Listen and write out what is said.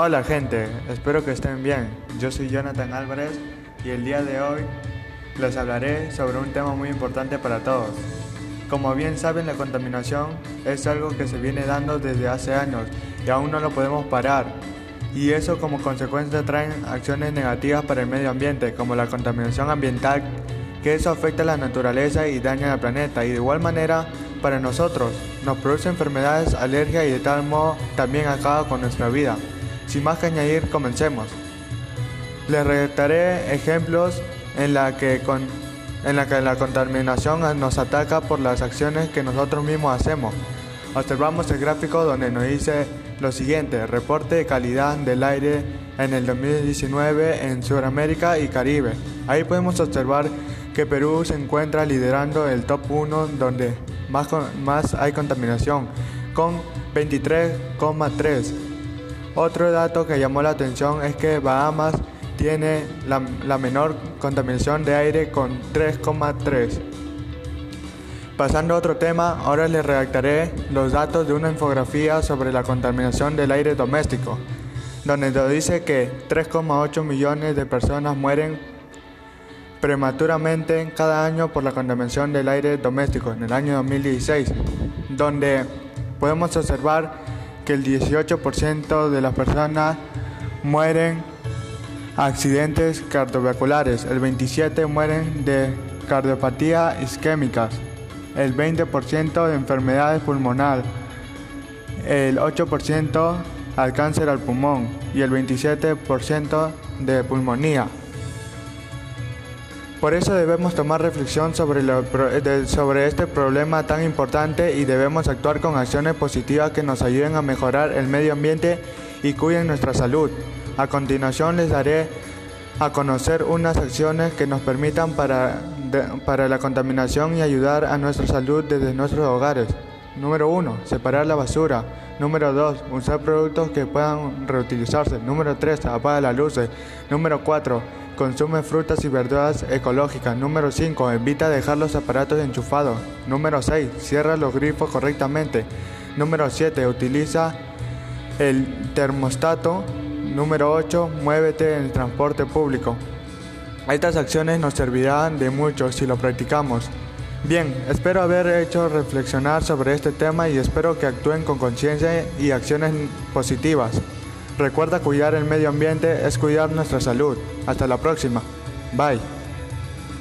Hola gente, espero que estén bien. Yo soy Jonathan Álvarez y el día de hoy les hablaré sobre un tema muy importante para todos. Como bien saben, la contaminación es algo que se viene dando desde hace años y aún no lo podemos parar. Y eso como consecuencia trae acciones negativas para el medio ambiente, como la contaminación ambiental, que eso afecta a la naturaleza y daña al planeta. Y de igual manera, para nosotros, nos produce enfermedades, alergias y de tal modo también acaba con nuestra vida. Sin más que añadir, comencemos. Les relataré ejemplos en la que en la que la contaminación nos ataca por las acciones que nosotros mismos hacemos. Observamos el gráfico donde nos dice lo siguiente, reporte de calidad del aire en el 2019 en Sudamérica y Caribe. Ahí podemos observar que Perú se encuentra liderando el top 1 donde más, más hay contaminación, con 23,3. Otro dato que llamó la atención es que Bahamas tiene la, la menor contaminación de aire con 3,3. Pasando a otro tema, ahora les redactaré los datos de una infografía sobre la contaminación del aire doméstico, donde nos dice que 3,8 millones de personas mueren prematuramente cada año por la contaminación del aire doméstico en el año 2016, donde podemos observar que el 18% de las personas mueren accidentes cardiovasculares, el 27% mueren de cardiopatía isquémicas, el 20% de enfermedades pulmonares, el 8% al cáncer al pulmón. Y el 27% de pulmonía. Por eso debemos tomar reflexión sobre, sobre este problema tan importante y debemos actuar con acciones positivas que nos ayuden a mejorar el medio ambiente y cuiden nuestra salud. A continuación les daré a conocer unas acciones que nos permitan para, para la contaminación y ayudar a nuestra salud desde nuestros hogares. Número 1. Separar la basura. Número 2. Usar productos que puedan reutilizarse. Número 3. Apaga las luces. Número 4 Consume frutas y verduras ecológicas. Número 5. Evita dejar los aparatos enchufados. Número 6. Cierra los grifos correctamente. Número 7. Utiliza el termostato. Número 8. Muévete en el transporte público. Estas acciones nos servirán de mucho si lo practicamos. Bien, espero haber hecho reflexionar sobre este tema y espero que actúen con conciencia y acciones positivas. Recuerda cuidar el medio ambiente es cuidar nuestra salud. Hasta la próxima. Bye.